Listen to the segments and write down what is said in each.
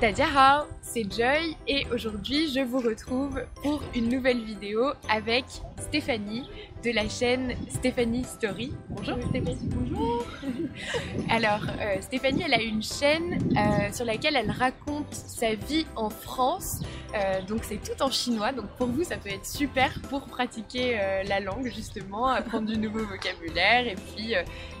Tadiara, c'est Joy et aujourd'hui je vous retrouve pour une nouvelle vidéo avec Stéphanie de la chaîne Stéphanie Story. Bonjour Stéphanie. Bonjour. Alors euh, Stéphanie elle a une chaîne euh, sur laquelle elle raconte sa vie en France. Euh, donc c'est tout en chinois donc pour vous ça peut être super pour pratiquer la langue justement, apprendre du nouveau vocabulaire et puis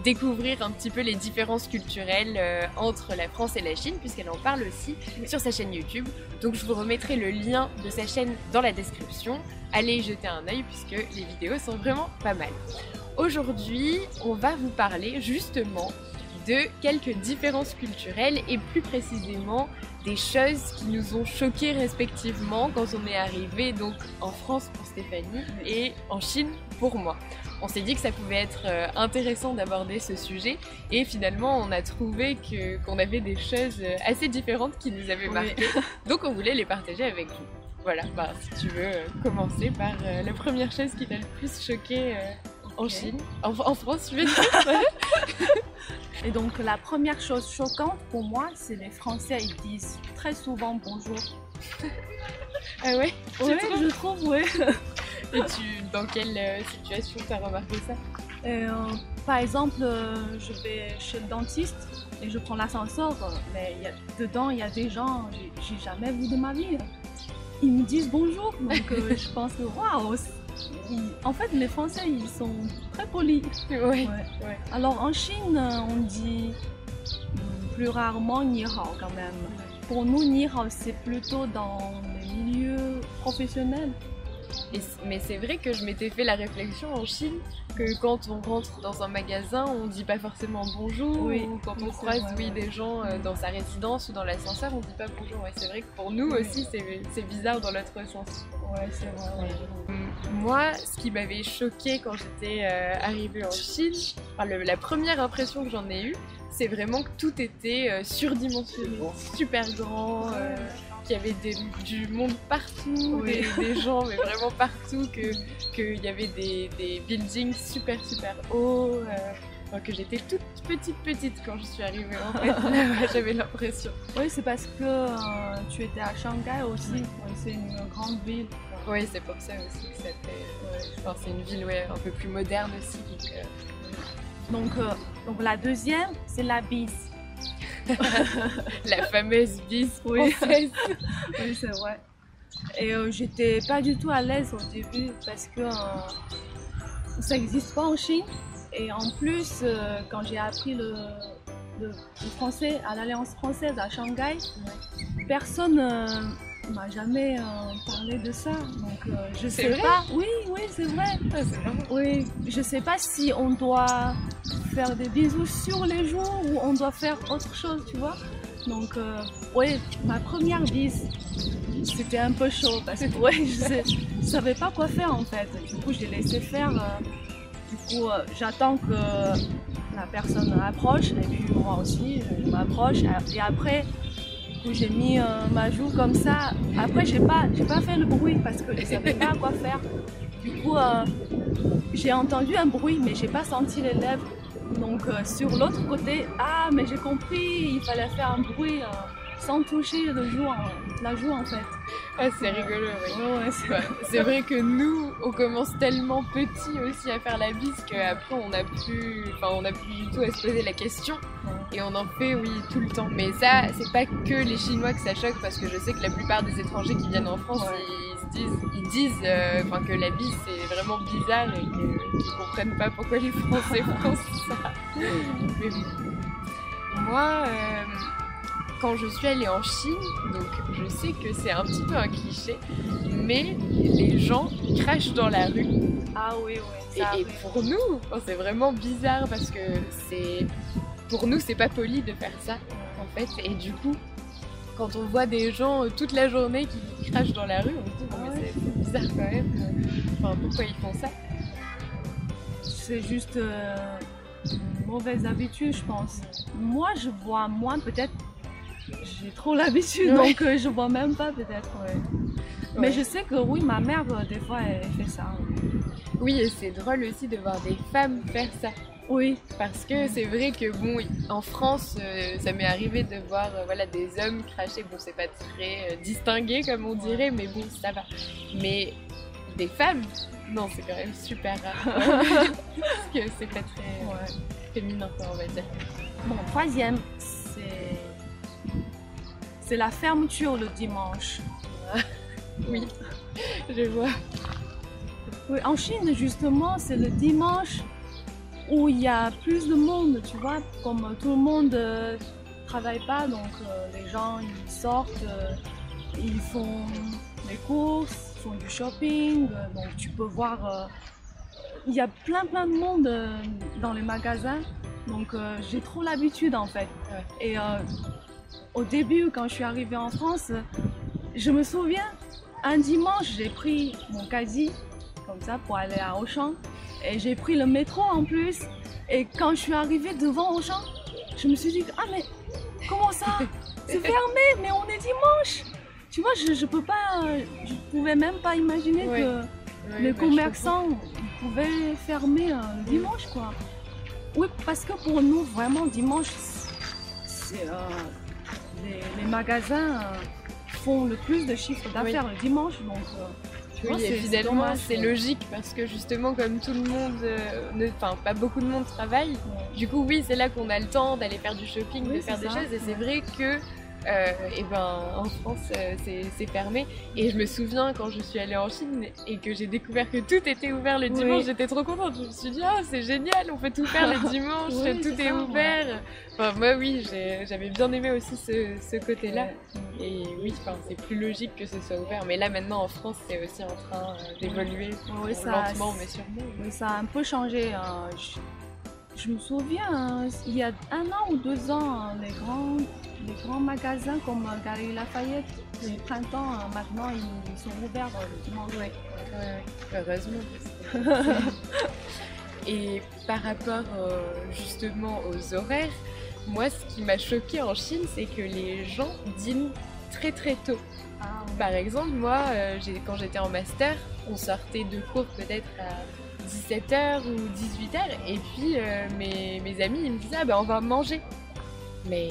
découvrir un petit peu les différences culturelles entre la France et la Chine puisqu'elle en parle aussi sur sa chaîne YouTube. Donc je vous remettrai le lien de sa chaîne dans la description. Allez y jeter un œil puisque les vidéos sont vraiment pas mal. Aujourd'hui, on va vous parler justement de quelques différences culturelles et plus précisément des choses qui nous ont choqués respectivement quand on est arrivé donc en France pour Stéphanie et en Chine pour moi. On s'est dit que ça pouvait être euh, intéressant d'aborder ce sujet et finalement on a trouvé que qu'on avait des choses euh, assez différentes qui nous avaient Oui. marqué. Donc on voulait les partager avec vous. Voilà, bah, si tu veux euh, commencer par la première chose qui t'a le plus choqué en. Chine, en, en France, je vais dire. Et donc la première chose choquante pour moi, c'est les Français, ils disent très souvent bonjour. ah ouais? Tu Ouais, trouves? je trouve, ouais. Et tu, dans quelle euh, situation t'as remarqué ça? Euh, par exemple, euh, je vais chez le dentiste et je prends l'ascenseur, mais il y a, dedans il y a des gens j'ai j'ai jamais vu de ma vie. Ils me disent bonjour, donc euh, je pense que waouh. En fait, les Français, ils sont très polis. Ouais. Ouais. Ouais. Alors en Chine, on dit mm, plus rarement ni hao quand même. Pour nous, ni hao, c'est plutôt dans les milieux professionnels. Et mais c'est vrai que je m'étais fait la réflexion en Chine que quand on rentre dans un magasin, on dit pas forcément bonjour. Oui, Ou quand oui, on croise vrai, oui, ouais. des gens euh, dans sa résidence ou dans l'ascenseur, on dit pas bonjour. Ouais, c'est vrai que pour nous Oui. aussi, c'est bizarre dans l'autre sens. Ouais, c'est vrai. Moi, ce qui m'avait choqué quand j'étais euh, arrivée en Chine, enfin, le- la première impression que j'en ai eue, c'est vraiment que tout était euh, surdimensionné, super grand, qu'il y avait des- du monde partout, Oui. des, des gens, mais vraiment partout, que qu'il y avait des, des buildings super super hauts. euh, que j'étais toute petite petite quand je suis arrivée en fait, j'avais l'impression. Oui, c'est parce que euh, tu étais à Shanghai aussi. Oui. Ouais, c'est une grande ville. Oui, c'est pour ça aussi que ça fait. ouais, enfin, c'est une ville ouais, un peu plus moderne aussi. donc, euh, Donc, euh, donc la deuxième, c'est la bise. La fameuse bise Oui. française. Oui, c'est vrai. Et euh, j'étais pas du tout à l'aise au début parce que euh, ça n'existe pas en Chine. Et en plus, euh, quand j'ai appris le, le- le français à l'Alliance française à Shanghai, personne euh, m'a jamais euh, parlé de ça. Donc euh, je sais vrai pas. Oui, oui, c'est vrai. Ah, c'est vraiment- Oui, je sais pas si on doit faire des bisous sur les joues ou on doit faire autre chose, tu vois. Donc, euh, oui, ma première bise, c'était un peu chaud parce que ouais, je, sais- je savais pas quoi faire en fait. Du coup, j'ai laissé faire. du coup, j'attends que la personne approche et puis moi aussi, je m'approche. Et après, j'ai mis euh, ma joue comme ça. Après, j'ai pas, j'ai pas fait le bruit parce que je savais pas quoi faire. Du coup, euh, j'ai entendu un bruit, mais j'ai pas senti les lèvres. Donc euh, sur l'autre côté, ah mais j'ai compris, il fallait faire un bruit sans toucher le joue en- la joue en fait. Ah, c'est rigolo, oui. Ouais, ouais, c'est- Ouais, vrai que nous, on commence tellement petit aussi à faire la bise qu'après on n'a plus, enfin on n'a plus du tout à se poser la question et on en fait oui tout le temps. Mais ça, c'est pas que les Chinois que ça choque parce que je sais que la plupart des étrangers qui viennent en France, Ouais. ils se disent, ils disent, euh, que la bise c'est vraiment bizarre et qu'ils comprennent pas pourquoi les Français font ça. Mais bon. Moi, euh, quand je suis allée en Chine, donc je sais que c'est un petit peu un cliché, mais les gens crachent dans la rue. Ah oui, oui. Et, ça et arrive. pour nous, enfin, c'est vraiment bizarre parce que c'est, pour nous, c'est pas poli de faire ça, en fait. Et du coup, quand on voit des gens euh, toute la journée qui crachent dans la rue, on se dit, bon, mais ouais. c'est bizarre quand même. euh, Enfin, pourquoi ils font ça? C'est juste euh, une mauvaise habitude, je pense. Moi, je vois moins peut-être. J'ai trop l'habitude, Ouais. donc euh, je vois même pas peut-être. ouais. Mais je sais que oui, ma mère, des fois, elle fait ça. Oui, et c'est drôle aussi de voir des femmes faire ça. Oui. Parce que c'est vrai que bon, en France, euh, ça m'est arrivé de voir euh, voilà des hommes cracher. Bon, c'est pas très euh, distingué comme on dirait, mais bon, ça va. Mais des femmes, non, c'est quand même super rare. Parce que c'est pas très Ouais. féminin, quoi, on va dire. Bon, troisième, c'est c'est la fermeture le dimanche. Oui, je vois. Oui, en Chine, justement, c'est le dimanche où il y a plus de monde, tu vois. Comme tout le monde ne travaille pas, donc euh, les gens, ils sortent, euh, ils font les courses, ils font du shopping. euh, donc tu peux voir, euh, il y a plein plein de monde euh, dans les magasins. Donc euh, j'ai trop l'habitude en fait. Et euh, au début, quand je suis arrivée en France, je me souviens, un dimanche, j'ai pris mon caddie comme ça pour aller à Auchan. Et j'ai pris le métro en plus. Et quand je suis arrivée devant Auchan, je me suis dit Ah, mais comment ça? C'est fermé, mais on est dimanche Tu vois, je, je peux pas. Je pouvais même pas imaginer Ouais. que Ouais, les bah, commerçants pouvaient fermer euh, le dimanche, quoi. Oui, parce que pour nous, vraiment, dimanche, c'est. euh, les, les magasins euh, font le plus de chiffre d'affaires le dimanche, donc. euh, Oui, et c'est- finalement, logique parce que justement, comme tout le monde, euh, ne- enfin, pas beaucoup de monde travaille, du coup, oui, c'est là qu'on a le temps d'aller faire du shopping, Oui, de faire des ça. choses, et c'est vrai que. Euh, et ben en France euh, c'est fermé et je me souviens quand je suis allée en Chine et que j'ai découvert que tout était ouvert le Oui. dimanche j'étais trop contente je me suis dit ah c'est génial on peut tout faire le dimanche Oui, tout est ouvert enfin moi oui j'avais bien aimé aussi ce, ce côté là Ouais. et oui, enfin, c'est plus logique que ce soit ouvert. Mais là, maintenant, en France, c'est aussi en train euh, d'évoluer Oui, ça- lentement, mais sûrement. Oui, ça a un peu changé. hein. Je, je me souviens, hein, il y a un an ou deux ans, hein, les grands, les grands magasins comme Galeries Lafayette, les printemps, hein, maintenant, ils, sont ouverts euh, le. Ouais, heureusement. Et par rapport euh, justement aux horaires, moi, ce qui m'a choqué en Chine, c'est que les gens dînent très très tôt. Ah, Par exemple, moi, euh, quand j'étais en master, on sortait de cours peut-être à 17h ou 18h, et puis euh, mes, mes amis, ils me disaient, ah ben on va manger. Mais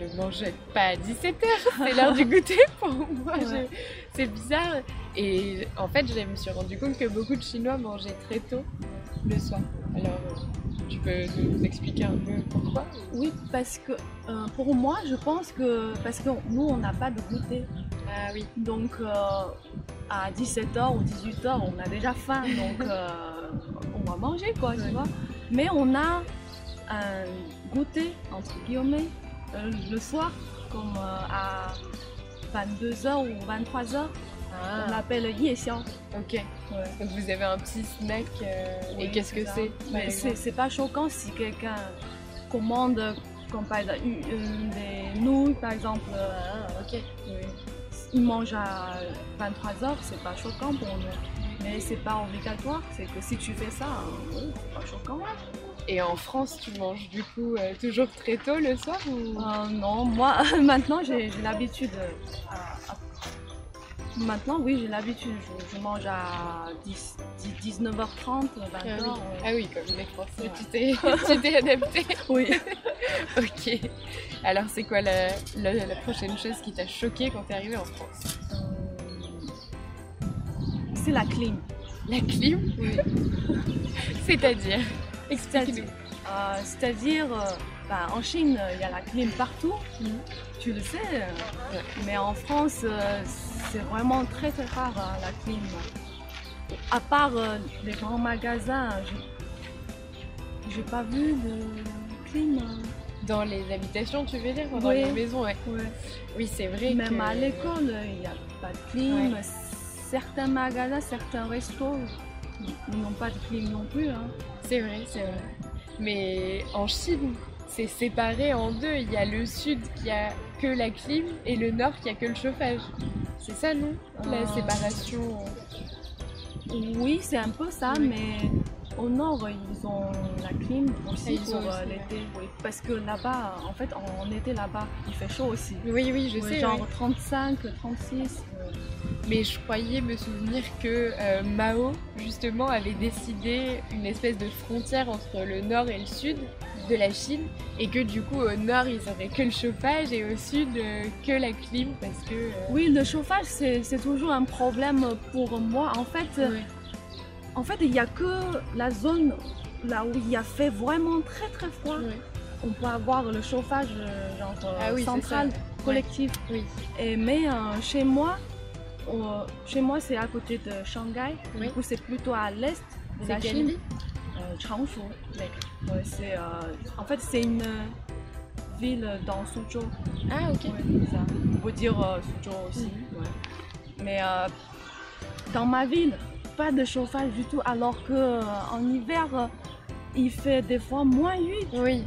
le manger pas à 17h, c'est l'heure du goûter pour moi, Ouais. c'est bizarre. Et en fait, je me suis rendu compte que beaucoup de Chinois mangeaient très tôt le soir. Alors, tu peux nous expliquer un peu pourquoi? Oui, parce que euh, pour moi, je pense que parce que nous, on n'a pas de goûter. Ah oui, Donc, euh, à 17h ou 18h, on a déjà faim. Donc, euh, on va manger, quoi, tu vois. Mais on a un goûter, entre guillemets, euh, le soir, comme euh, à 22h ou 23h. On ah, l'appelle Yesiao. ok. Donc vous avez un petit snack, euh, et qu'est-ce que c'est Mais c'est pas choquant si quelqu'un commande, comme par exemple, des nouilles, par exemple. euh, Ah, ok. il mange à 23h, c'est pas choquant pour nous. Mais c'est pas obligatoire, c'est que si tu fais ça, c'est pas choquant. Et en France, tu manges du coup euh, toujours très tôt le soir ou? Euh, non, moi maintenant j'ai l'habitude. euh, Maintenant, oui, j'ai l'habitude. Je, je mange à 10, 19h30, 20h. Ah oui. Ah oui, comme les Français, Ouais. tu t'es adapté. Oui. ok. Alors c'est quoi la, la, la prochaine chose qui t'a choqué quand t'es arrivé en France? C'est la clim. La clim Oui. C'est-à-dire? Explique-nous. Euh, C'est-à-dire, euh, bah, en Chine, il y a la clim partout, Mhm. tu le sais. euh, Ouais. Mais en France, euh, c'est vraiment très très rare hein, la clim. À part euh, les grands magasins, j'ai- pas vu de clim. hein. Dans les habitations, tu veux dire Dans Oui. les maisons, ouais. Oui, c'est vrai Même que... à l'école, il n'y a pas de clim. Certains magasins, certains restos, ils n'ont pas de clim non plus. hein. C'est vrai, c'est vrai. Mais en Chine, c'est séparé en deux. Il y a le sud qui a que la clim et le nord qui a que le chauffage. C'est ça, non? La Euh, séparation. Oui, c'est un peu ça, Oui. mais au nord, ils ont la clim aussi Ah, ils pour euh, l'été. Oui. Parce que là-bas, en fait, en, été là-bas, il fait chaud aussi. Oui, oui, je Oui, sais. genre oui. 35, 36. Mais je croyais me souvenir que euh, Mao, justement, avait décidé une espèce de frontière entre le nord et le sud de la Chine, et que du coup, au nord, ils auraient que le chauffage, et au sud, euh, que la clim, parce que... euh, Oui, le chauffage, c'est toujours un problème pour moi. En fait, en fait, il n'y a que la zone là où il y a fait vraiment très très froid. On peut avoir le chauffage genre, Ah oui, central, collectif. Oui. Et, mais chez moi, chez moi c'est à côté de Shanghai. Oui. Du coup, c'est plutôt à l'est de la quelle Chine. Euh, Changshu. Ouais, c'est, euh, en fait, c'est une euh, ville dans Suzhou. Ah, ok. Ouais, c'est ça. On peut dire euh, Suzhou aussi. Ouais. Mais dans ma ville, pas de chauffage du tout, alors que euh, en hiver, il fait des fois moins 8. Oui.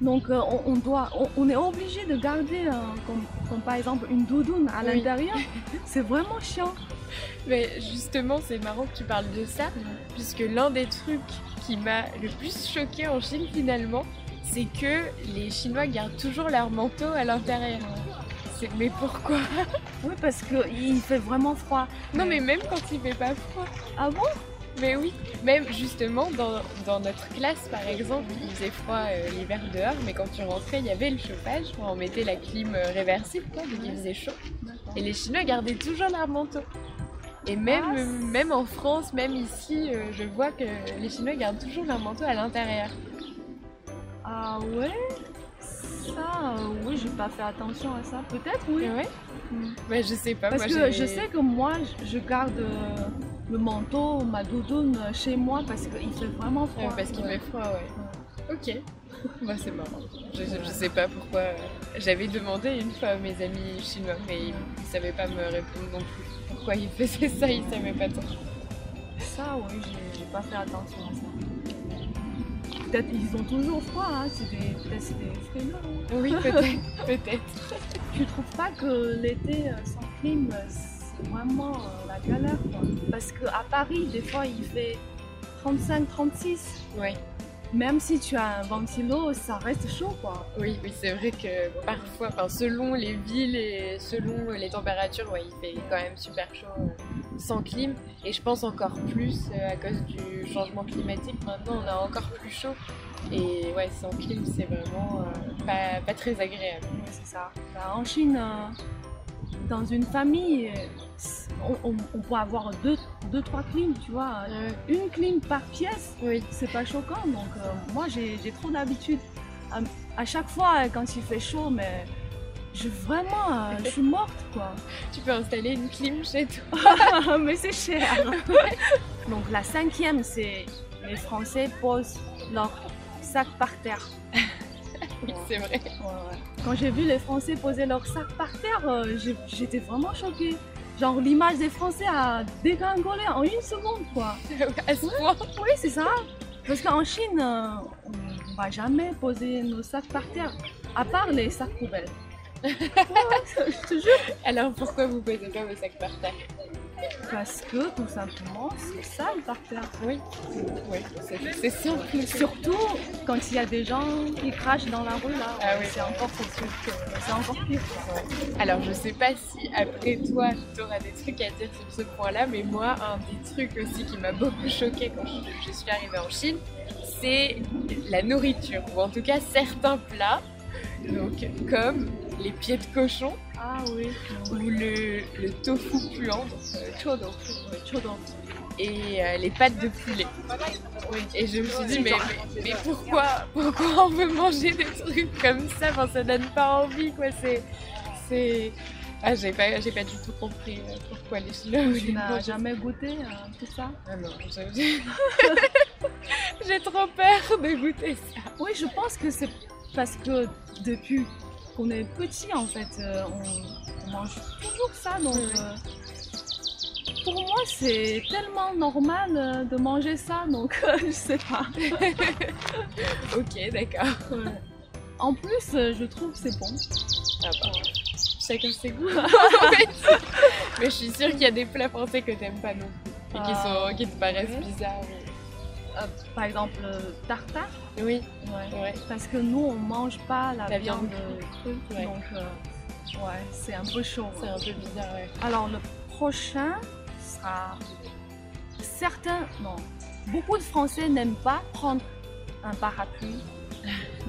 Donc euh, on, on doit, on, on est obligé de garder, euh, comme, comme par exemple une doudoune à Oui. l'intérieur. C'est vraiment chiant. Mais justement, c'est marrant que tu parles de ça, puisque l'un des trucs qui m'a le plus choqué en Chine finalement, c'est que les Chinois gardent toujours leur manteau à l'intérieur. Mais pourquoi? Oui, parce qu'il fait vraiment froid. Non, mais même quand il fait pas froid. Ah bon? Mais oui, même justement dans, dans notre classe par exemple, il faisait froid euh, l'hiver dehors, mais quand tu rentrais, il y avait le chauffage, on mettait la clim euh, réversible, quoi, donc il faisait chaud. Et les Chinois gardaient toujours leur manteau. Et même, Ah, euh, même en France, même ici, euh, je vois que les Chinois gardent toujours leur manteau à l'intérieur. Ah ouais? Ça, oui, j'ai pas fait attention à ça. Peut-être, oui. Ouais Mm. Bah je sais pas. Parce moi, que je sais que moi, je- garde le manteau, ma doudoune euh, chez moi parce qu'il fait vraiment Ouais, froid. parce qu'il fait froid, ouais. Ok. Bah c'est marrant. Je, je- je sais pas pourquoi. euh, J'avais demandé une fois à mes amis chinois, mais ils, ils savaient pas me répondre non plus. Pourquoi ils faisaient ça, ils savaient pas trop. Ça, oui, j'ai- pas fait attention à ça. Peut-être ils ont toujours froid, hein, c'est des, peut-être des hein. Oui, peut-être. peut-être. Tu trouves pas que l'été euh, sans clim, euh, vraiment euh, la galère quoi Parce qu'à Paris, des fois, il fait 35-36. Ouais. Même si tu as un ventilo, ça reste chaud quoi. Oui, oui, c'est vrai que parfois, enfin, selon les villes et selon les températures, ouais, il fait quand même super chaud euh, sans clim. Et je pense encore plus euh, à cause du changement climatique. Maintenant, on a encore plus chaud. Et ouais, sans clim, c'est vraiment euh, pas, pas très agréable. Oui, c'est ça. Bah, en Chine, euh, dans une famille, on, on- on peut avoir deux, deux, trois clims, tu vois. Une clim par pièce, Oui, c'est pas choquant. Donc euh, moi, j'ai trop d'habitude. À, à chaque fois, quand il fait chaud, mais je vraiment, euh, je suis morte quoi. tu peux installer une clim chez toi. mais c'est cher. Donc la cinquième, c'est les Français posent leur sac par terre. Oui, c'est vrai. Ouais, ouais. Quand j'ai vu les Français poser leur sac par terre, euh, j'étais vraiment choquée. Genre l'image des Français a dégringolé en une seconde quoi. à ce point. Oui, c'est ça. Parce qu'en Chine, euh, on ne va jamais poser nos sacs par terre, à part les sacs poubelles. Ouais, je te jure. Alors pourquoi vous posez pas vos sacs par terre? Parce que tout simplement, c'est sale par terre. Oui, oui, c'est- simple. Surtout quand il y a des gens qui crachent dans la rue là. Ah oui. C'est encore, c'est encore pire. Alors je sais pas si après toi tu auras des trucs à dire sur ce point-là, mais moi un des trucs aussi qui m'a beaucoup choqué quand je, je suis arrivée en Chine, c'est la nourriture, ou en tout cas certains plats, donc comme les pieds de cochon Ah oui. ou le, le tofu puant, donc euh, Ouais, chaudon. et euh, les pâtes de poulet. Et je me suis dit mais, mais, mais pourquoi pourquoi on veut manger des trucs comme ça? Enfin ça donne pas envie quoi. C'est c'est ah j'ai pas j'ai pas du tout compris euh, pourquoi les Chinois Tu n'as jamais goûté euh, tout ça? Ah non j'ai trop peur de goûter ça. Oui, je pense que c'est parce que depuis qu'on est petit, en fait, euh, on, on mange toujours ça. Donc, Ouais. euh, pour moi, c'est tellement normal euh, de manger ça. Donc, je sais pas. Ok d'accord. Ouais. En plus, je trouve que c'est bon. Ah bah, chacun ses goûts. Mais je suis sûre qu'il y a des plats français que t'aimes pas non plus et qui Ah, sont qui te paraissent ouais. bizarres. Euh, par exemple, euh, tartare. Oui Ouais. ouais. Parce que nous, on mange pas la, La viande, viande crue. Ouais. Donc, euh, ouais, c'est un peu chaud. C'est un peu bizarre ouais. Alors, le prochain sera certains, non, beaucoup de Français n'aiment pas prendre un parapluie.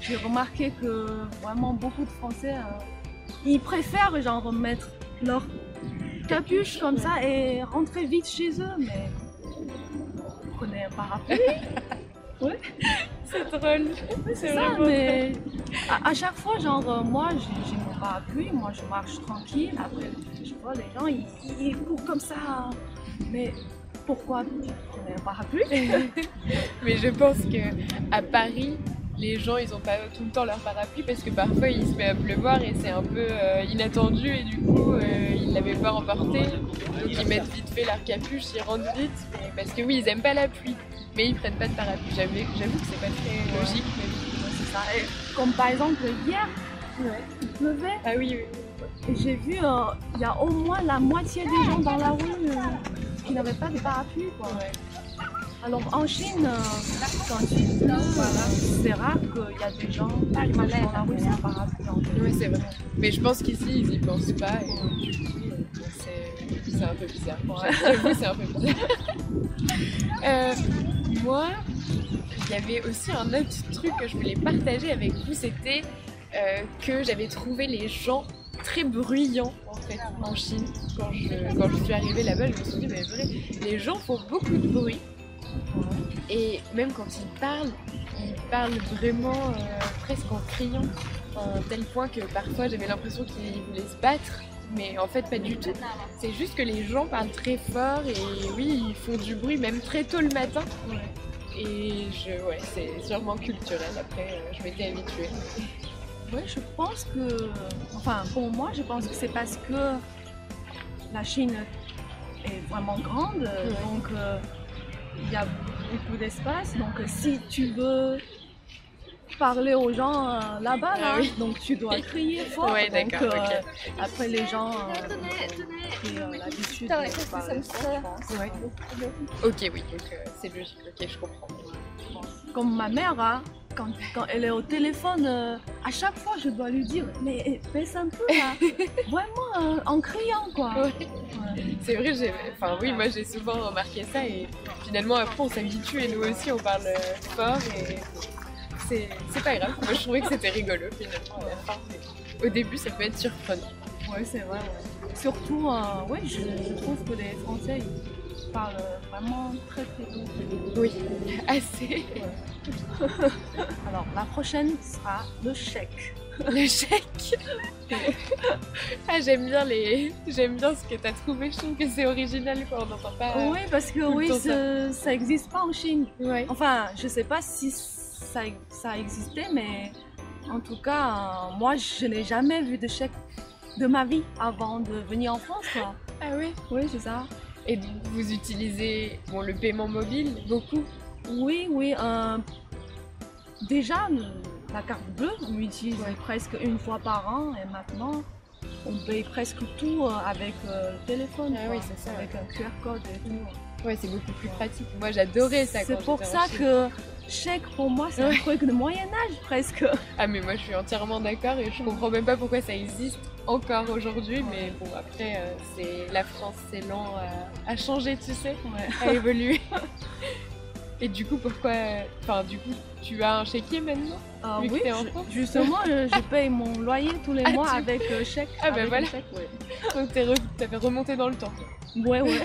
J'ai remarqué que vraiment beaucoup de Français, euh, ils préfèrent genre mettre leur capuche comme ça et rentrer vite chez eux, mais prenez un parapluie. C'est drôle. C'est ça, mais à, à chaque fois, genre, euh, moi, j'ai mon parapluie, moi, je marche tranquille. Après, je vois les gens, ils, courent comme ça. Mais pourquoi prenez un parapluie Mais je pense que à Paris, les gens ils ont pas tout le temps leur parapluie parce que parfois il se met à pleuvoir et c'est un peu euh, inattendu et du coup euh, l'avaient pas emporté. Donc ils mettent vite fait leur capuche, ils rentrent vite. mais- parce que oui, ils aiment pas la pluie, mais ils prennent pas de parapluie. J'avoue j'avoue que c'est pas très logique. Mais... C'est ça. Et comme par exemple, hier, il pleuvait. Ah oui, oui. Et j'ai vu, euh, il y a au moins la moitié des gens dans la rue euh, qui n'avaient pas de parapluie. Quoi. Alors en Chine, euh, quand c'est rare qu'il y a des gens qui marchent dans la rue sans parapluie. Ouais, c'est vrai. Mais je pense qu'ici, ils y pensent pas. Et c'est- un peu bizarre. C'est un peu bizarre. Euh, moi, il y avait aussi un autre truc que je voulais partager avec vous. C'était euh, que j'avais trouvé les gens très bruyants en fait en Chine. Quand je, quand je suis arrivée là-bas, je me suis dit, mais vrai, les gens font beaucoup de bruit. Et même quand ils parlent, ils parlent vraiment euh, presque en criant, à un tel point que parfois j'avais l'impression qu'ils voulaient se battre, mais en fait pas du tout. C'est juste que les gens parlent très fort et oui, ils font du bruit même très tôt le matin. Et je, ouais, c'est sûrement culturel. Après, euh, je m'étais habituée. Oui, je pense que, enfin pour moi, je pense que c'est parce que la Chine est vraiment grande, Ouais. donc euh, il y a beaucoup d'espace. Donc euh, si tu veux parler aux gens euh, là-bas, Ah là, oui. donc tu dois crier fort. Ouais, donc, d'accord, ok. Après les gens euh, ont euh, l'habitude de parler fort, je pense. Ouais. Ok, oui, donc euh, c'est logique. Ok, je comprends. Comme ma mère, hein, quand, quand elle est au téléphone, euh, à chaque fois je dois lui dire Mais eh, baisse un peu là Vraiment euh, en criant quoi Ouais. Ouais. C'est vrai, j'ai... Enfin oui, moi j'ai souvent remarqué ça et finalement après on s'habitue et nous aussi on parle euh, fort et c'est, c'est pas grave. Moi je trouvais que c'était rigolo finalement Au début ça peut être surprenant. Ouais, c'est vrai. ouais. Surtout, euh, ouais, je, je trouve que les Français ils parlent vraiment très très tôt. Oui, assez. Alors la prochaine sera le chèque. Le chèque. ah j'aime bien les... J'aime bien ce que t'as trouvé, je trouve que c'est original quoi, on n'entend pas... oui, parce que oui, ce- ça n'existe pas en Chine. Ouais. Enfin, je sais pas si ça, ça existait, mais en tout cas, euh, moi, je n'ai jamais vu de chèque de ma vie avant de venir en France. Quoi. Ah ouais Oui, c'est ça. Et vous utilisez bon, le paiement mobile beaucoup Oui, oui. euh, déjà, la carte bleue, on l'utilise Ouais. presque une fois par an et maintenant, on paye presque tout euh, avec euh, le téléphone. Ah quoi, oui, c'est ça, Avec un QR code et tout. Ouais, c'est beaucoup plus pratique. Moi j'adorais ça C'est pour ça que chèque, pour moi, c'est Ouais. un truc de Moyen-Âge presque. Ah mais moi je suis entièrement d'accord et je comprends même pas pourquoi ça existe encore aujourd'hui mais bon après euh, c'est la France c'est lent à, à changer tu sais à évoluer et du coup pourquoi enfin du coup tu as un chéquier maintenant Ah Vu que oui, en France? justement, je, je paye mon loyer tous les Ah, mois tu- avec euh, chèque. Ah, bah avec voilà. chèque, ouais. donc t'es re- t'avais remonté dans le temps Ouais, ouais.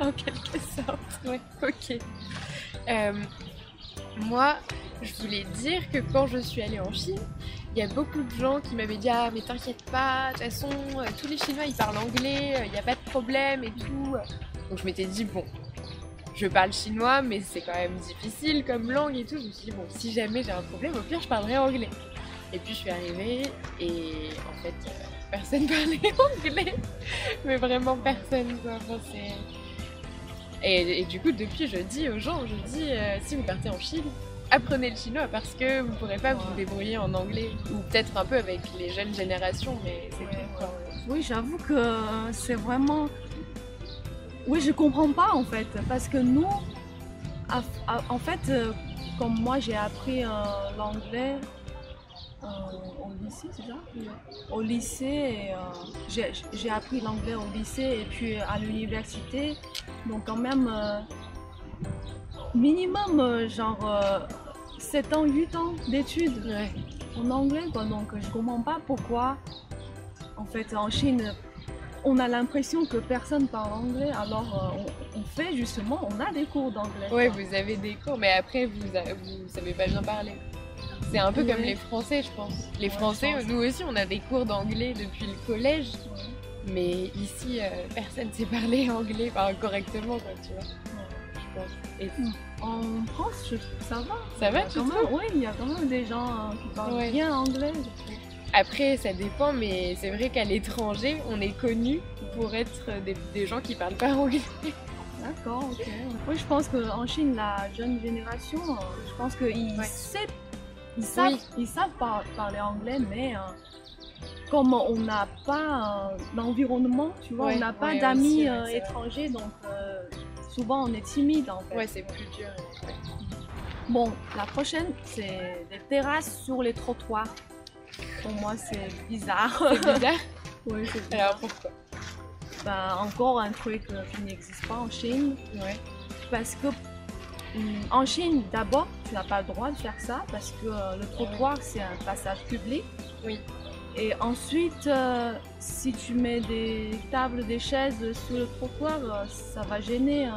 en quelque sorte ouais ok Euh, moi je voulais dire que quand je suis allée en Chine il y a beaucoup de gens qui m'avaient dit ah mais t'inquiète pas de toute façon euh, tous les chinois ils parlent anglais euh, il n'y a pas de problème et tout. Donc je m'étais dit bon je parle chinois mais c'est quand même difficile comme langue et tout. Je me suis dit bon si jamais j'ai un problème au pire je parlerai anglais. Et puis je suis arrivée et en fait euh, personne parlait anglais. Mais vraiment personne quoi. Et, du coup, depuis, je dis aux gens, je dis, euh, si vous partez en Chine, apprenez le chinois parce que vous ne pourrez pas vous débrouiller en anglais. Ou peut-être un peu avec les jeunes générations, mais c'est Ouais, tout. quoi. Oui, j'avoue que c'est vraiment. Oui, je comprends pas en fait, parce que nous, en fait, euh, comme moi j'ai appris euh, l'anglais euh, au lycée, c'est ça? Au lycée, euh, j'ai- appris l'anglais au lycée et puis à l'université. Donc quand même, minimum, euh, genre euh, 7 ans, 8 ans d'études Ouais. en anglais. Quoi. Donc je comprends pas pourquoi, en fait, en Chine, on a l'impression que personne parle anglais. Alors euh, on, on fait justement, on a des cours d'anglais. Ouais, quoi. vous avez des cours, mais après, vous, a- vous savez pas bien parler. C'est un peu comme Oui. les Français, je pense. Les Ouais, Français, pense. nous aussi, on a des cours d'anglais depuis le collège, Ouais. mais ici, euh, personne sait parler anglais enfin, correctement, quoi, tu vois. Pense. Et En France, je trouve que ça va. ça va, tu trouves? Oui, il y a quand même des gens euh, qui parlent Ouais. bien anglais. je trouve. Après, ça dépend, mais c'est vrai qu'à l'étranger, on est connu pour être des, des gens qui parlent pas anglais. D'accord, ok. Oui, je pense qu'en Chine, la jeune génération, euh, je pense qu'ils Ouais. savent, ils savent, Oui. ils savent par- parler anglais, mais euh, comme on n'a pas euh, l'environnement, tu vois, Ouais, on n'a pas ouais, d'amis euh, étrangers, donc souvent on est timide en fait. Ouais, c'est plus dur. ouais. Bon, la prochaine, c'est des terrasses sur les trottoirs. Pour moi, c'est bizarre. C'est bizarre. Oui, c'est bizarre. Alors pourquoi? Ben, encore un truc euh, qui n'existe pas en Chine. Ouais. Parce que hum, en Chine, d'abord, tu n'as pas le droit de faire ça parce que euh, le trottoir, c'est un passage public. Oui. Et ensuite, euh, si tu mets des tables, des chaises sur le trottoir, euh, ça va gêner euh,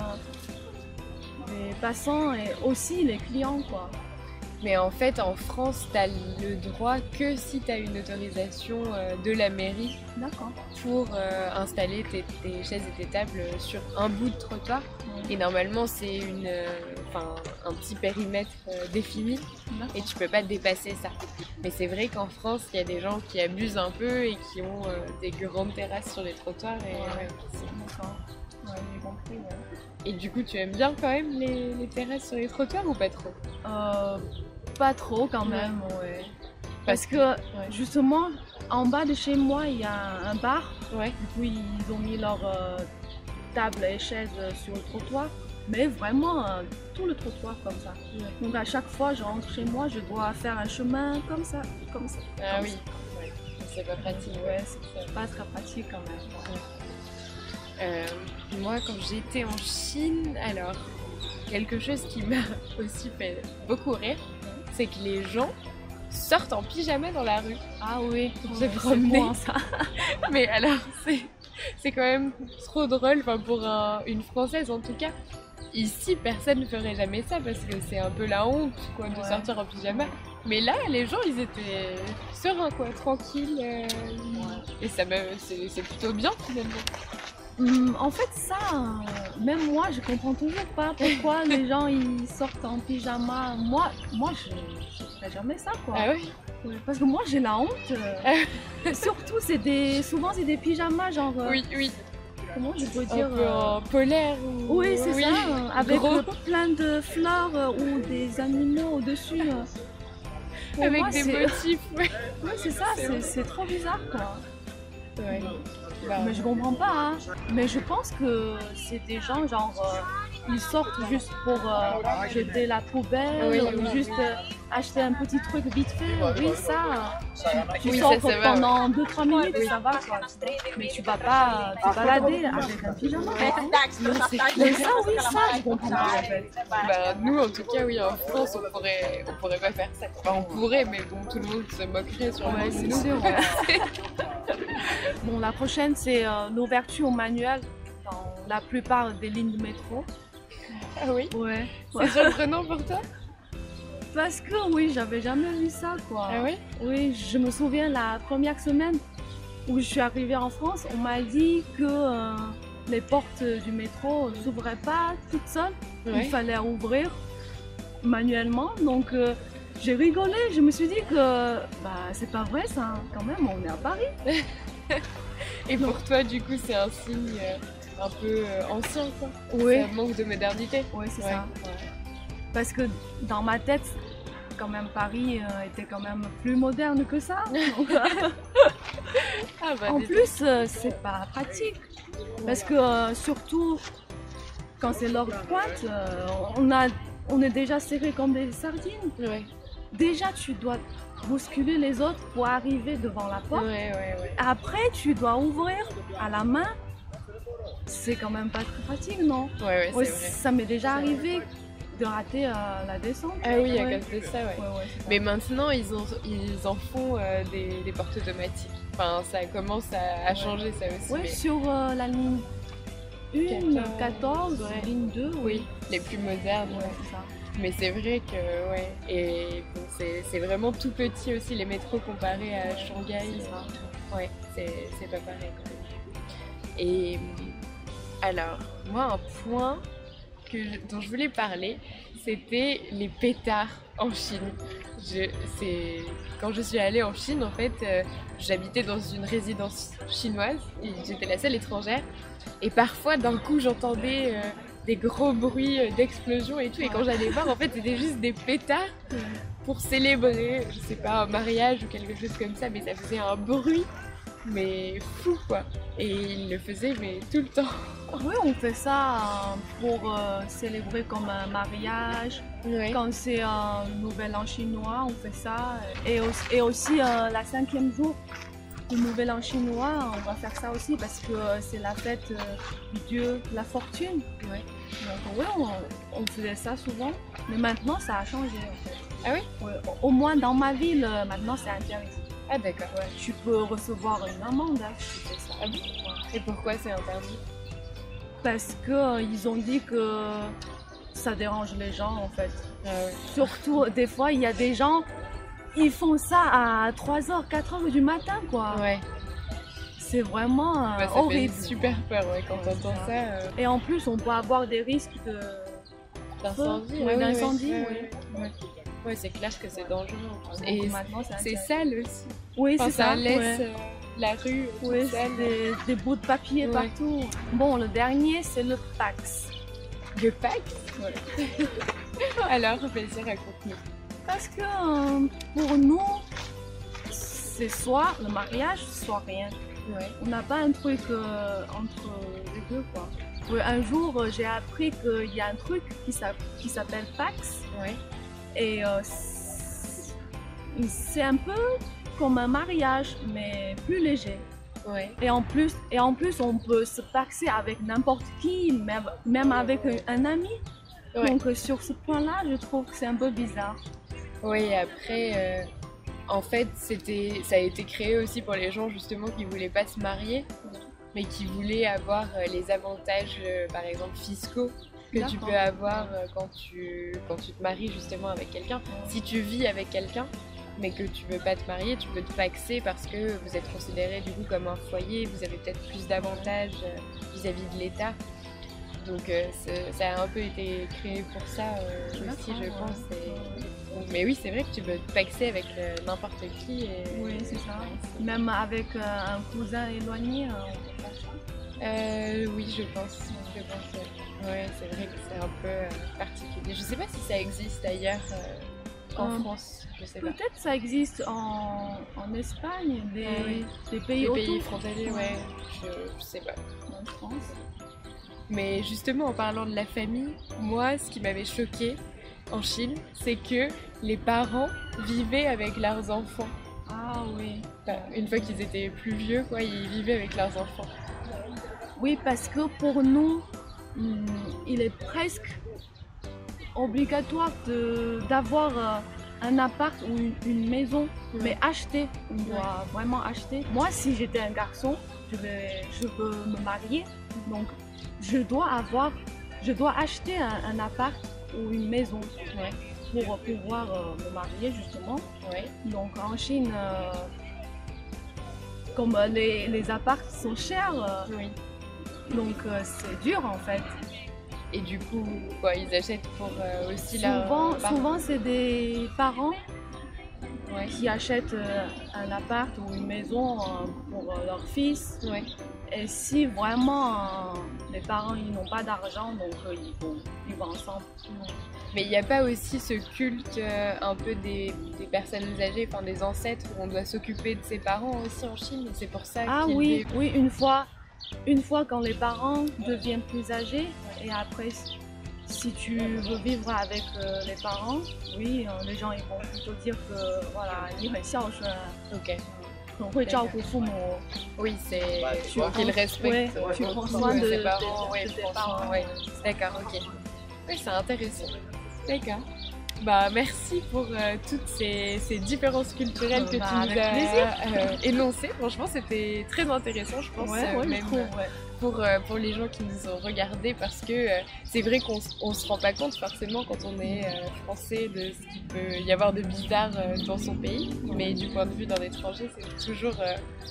les passants et aussi les clients. Mais en fait, en France, t'as le droit que si t'as une autorisation euh, de la mairie pour euh, installer tes, tes chaises et tes tables sur un bout de trottoir. Et normalement, c'est une, euh, un petit périmètre euh, défini et tu peux pas dépasser ça. Mais c'est vrai qu'en France, il y a des gens qui abusent un peu et qui ont euh, des grandes terrasses sur les trottoirs. Et, Ouais. ouais, c'est- D'accord. Ouais, j'ai compris. ouais. et du coup, tu aimes bien quand même les, les terrasses sur les trottoirs ou pas trop? Euh, pas trop quand même, ouais. Parce que Ouais. justement, en bas de chez moi, il y a un bar. Ouais. Du coup, ils ont mis leur euh, table et chaises sur le trottoir. Mais vraiment, euh, tout le trottoir comme ça. Donc à chaque fois, je rentre chez moi, je dois faire un chemin comme ça, comme ça. Ah comme oui, c'est pas pratique. Ouais, c'est pas très pratique quand même. Euh, moi, quand j'étais en Chine, alors, quelque chose qui m'a aussi fait beaucoup rire, c'est que les gens sortent en pyjama dans la rue. Ah oui, Pour se promener. c'est bon, ça. Mais alors, c'est, c'est quand même trop drôle, enfin, pour un- une Française en tout cas. Ici, personne ne ferait jamais ça parce que c'est un peu la honte quoi, de Ouais. sortir en pyjama. Mais là, les gens, ils étaient sereins, quoi, tranquilles. euh, Et ça c'est plutôt bien finalement. Hum, en fait, ça, euh, même moi, je comprends toujours pas pourquoi les gens ils sortent en pyjama. Moi, moi, je, je ferais jamais ça, quoi. Ah oui Parce que moi, j'ai la honte. euh. Surtout, c'est des, souvent, c'est des pyjamas, genre, euh, Oui, oui. comment je peux Un dire peu euh, en polaire ou... Oui, c'est ça, euh, avec Gros. euh, plein de fleurs euh, ou des animaux au-dessus. euh. Pour Avec moi, des c'est- motifs. Ouais. C'est ça, C'est c'est trop bizarre, quoi. Ouais. Mais je comprends pas, hein. Mais je pense que c'est des gens, genre, euh, ils sortent juste pour euh, jeter la poubelle Oui, ou oui, juste euh, acheter un petit truc vite fait. Oui, ça, tu Oui, sors pendant 2-3 minutes, ça va, quoi. Mais tu vas pas te balader avec un pyjama. Mais ça, oui, ça, je comprends pas, en fait. bah, nous, en tout cas, oui, en France, on pourrait, on pourrait pas faire ça. Enfin, on pourrait, mais bon, tout le monde se moquerait sur Ouais, c'est sûr. ouais. bon, la prochaine, c'est euh, l'ouverture manuelle dans la plupart des lignes de métro. Ah oui Ouais. C'est surprenant pour toi Parce que oui, j'avais jamais vu ça, quoi. Ah oui Oui, je me souviens la première semaine où je suis arrivée en France, on m'a dit que euh, les portes du métro ne s'ouvraient pas toutes seules. Il fallait ouvrir manuellement. Donc euh, j'ai rigolé, je me suis dit que bah, c'est pas vrai ça, quand même, on est à Paris. Et pour toi, du coup, c'est un signe euh, un peu euh, ancien, quoi. Oui, Ça manque de modernité. oui c'est Ouais. ça. Parce que dans ma tête, quand même, Paris euh, était quand même plus moderne que ça. Ah bah, En plus, euh, c'est pas pratique. Parce que surtout quand c'est l'heure de pointe, on, a, on est déjà serré comme des sardines. Ouais. Déjà, tu dois bousculer les autres pour arriver devant la porte. Ouais, ouais, ouais. Après, tu dois ouvrir à la main. C'est quand même pas très pratique, non Ouais, ouais, c'est Ouais, vrai. Ça m'est déjà arrivé de rater euh, la descente. Ah oui, à Ouais. cause de ça, ouais. Mais maintenant, ils, ont, ils en font euh, des, des portes automatiques. Enfin, ça commence à, changer ça aussi. Mais- sur euh, la ligne 1, 14, 14, ouais. ligne 2, oui. Oui, les plus modernes. Ça. Mais c'est vrai que, ouais. Et bon, c'est vraiment tout petit aussi, les métros comparés à Shanghai. Ouais, c'est pas pareil. Et alors, moi, un point dont je voulais parler, c'était les pétards en Chine. Quand je suis allée en Chine, en fait, euh, j'habitais dans une résidence chinoise et j'étais la seule étrangère. Et parfois, d'un coup, j'entendais euh, des gros bruits euh, d'explosion et tout. Et quand j'allais voir, en fait, c'était juste des pétards pour célébrer, je sais pas, un mariage ou quelque chose comme ça, mais ça faisait un bruit, mais fou quoi. Et il le faisait, mais tout le temps. Oui, on fait ça euh, pour euh, célébrer comme un mariage. Quand c'est un nouvel an chinois, on fait ça. Et, au- et aussi euh, la cinquième jour du nouvel an chinois, on va faire ça aussi parce que c'est la fête euh, du dieu de la fortune. Donc oui, on, on faisait ça souvent. Mais maintenant, ça a changé en fait. Ah oui? Ouais, au moins dans ma ville, maintenant c'est interdit. Ah d'accord. Ouais, tu peux recevoir une amende hein, si tu fais ça. Ah bon Ouais. Et pourquoi c'est interdit Parce qu'ils ont dit que ça dérange les gens en fait. Ah ouais. Surtout, des fois, il y a des gens, ils font ça à 3h, 4h du matin, quoi. Ouais, C'est vraiment euh, bah, ça horrible. fait super peur ouais, quand t'entends c'est ça. euh, Et en plus, on peut avoir des risques de... D'incendie Ouais, ouais. Ouais, ouais. Ouais, c'est clair que c'est dangereux. Et maintenant, c'est sale aussi. Oui, c'est ça. laisse ouais. euh, la rue Oui, sale. des, des bouts de papier Ouais. partout. Bon, le dernier, c'est le Pax. De Pâques Alors, vas-y, raconte-nous. Parce que euh, pour nous, c'est soit le mariage, soit rien. Ouais. On n'a pas un truc euh, entre les deux, quoi. Ouais, un jour, j'ai appris qu'il y a un truc qui s'appelle Pax. Et euh, c'est un peu comme un mariage, mais plus léger. Et en plus, et en plus on peut se paxer avec n'importe qui, même, même avec un, ami. Donc euh, sur ce point-là, je trouve que c'est un peu bizarre. Oui, après, euh, en fait, c'était, ça a été créé aussi pour les gens justement qui voulaient pas se marier, mais qui voulaient avoir les avantages, par exemple fiscaux, que tu peux avoir euh, quand tu, quand tu te maries justement avec quelqu'un. Si tu vis avec quelqu'un, mais que tu veux pas te marier, tu peux te paxer parce que vous êtes considéré du coup comme un foyer, vous avez peut-être plus d'avantages euh, vis-à-vis de l'État. Donc euh, ça a un peu été créé pour ça euh, aussi, je ouais. pense. et- donc, mais oui, c'est vrai que tu peux te paxer avec euh, n'importe qui. Et... Oui, c'est ça. Même avec un cousin éloigné, on peut faire ça. Euh, oui, je pense. Je pense ouais. Ouais, c'est vrai que c'est un peu euh, particulier. Je sais pas si ça existe ailleurs euh, en Euh, France. Je sais pas. Peut-être ça existe en, en Espagne, des, Ah oui. des pays autour, pays frontaliers, Ouais. je, je sais pas. en France. Mais justement, en parlant de la famille, moi, ce qui m'avait choqué en Chine, c'est que les parents vivaient avec leurs enfants. Ah oui. Enfin, une fois qu'ils étaient plus vieux, quoi, ils vivaient avec leurs enfants. Oui, parce que pour nous, hum, il est presque obligatoire d'avoir euh, un appart ou une, une maison, mais acheter. On doit vraiment acheter. Moi, si j'étais un garçon, je, vais, je veux me marier, donc je dois avoir, je dois acheter un, un appart ou une maison Ouais, pour pouvoir euh, me marier justement. ouais. Donc en Chine, euh, comme les, les apparts sont chers, euh, Oui. Donc euh, c'est dur en fait. Et du coup, quoi, ils achètent pour euh, aussi Souvent, souvent c'est des parents Ouais. qui achètent euh, un appart ou une maison pour leur fils. Ouais. Et si vraiment les parents ils n'ont pas d'argent, donc ils vont vivre ensemble. Mais il n'y a pas aussi ce culte euh, un peu des, des personnes âgées, enfin des ancêtres, où on doit s'occuper de ses parents aussi en Chine, c'est pour ça Ah oui, oui, une fois, une fois quand les parents deviennent plus âgés, et après, si tu veux vivre avec euh, les parents, oui, euh, les gens ils vont plutôt dire que voilà, ils Ok. Oui, c'est bah, qu'ils respectent. Tu prends soin de, ses parents. Oui, ouais, ouais. D'accord, ok. Oui, c'est intéressant. D'accord. Bah, merci pour euh, toutes ces, ces différences culturelles que Bah, tu nous as euh, énoncées. Franchement, c'était très intéressant, je pense, Ouais, euh, ouais, même trouve, pour, pour les gens qui nous ont regardés, parce que c'est vrai qu'on on se rend pas compte forcément quand on est français de ce qu'il peut y avoir de bizarre dans son pays. Mais du point de vue d'un étranger, c'est toujours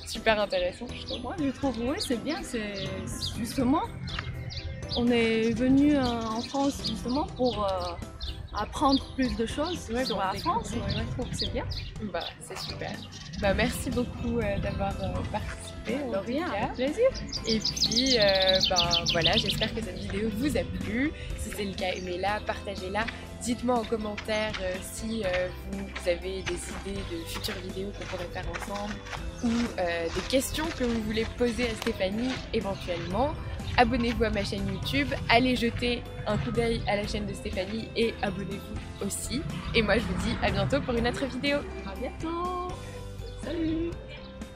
super intéressant, je trouve. Moi, je trouve, oui, c'est bien. C'est justement, on est venu en France justement pour euh, apprendre plus de choses Ouais, sur la France. Ouais, je trouve que c'est bien. Bah, c'est super. Bah, merci beaucoup euh, d'avoir euh, participé. De rien, avec plaisir. Et puis, euh, ben voilà, j'espère que cette vidéo vous a plu. Si c'est le cas, aimez-la, partagez-la. Dites-moi en commentaire euh, si vous avez des idées de futures vidéos qu'on pourrait faire ensemble ou des questions que vous voulez poser à Stéphanie éventuellement. Abonnez-vous à ma chaîne YouTube, allez jeter un coup d'œil à la chaîne de Stéphanie et abonnez-vous aussi. Et moi je vous dis à bientôt pour une autre vidéo. À bientôt. Salut.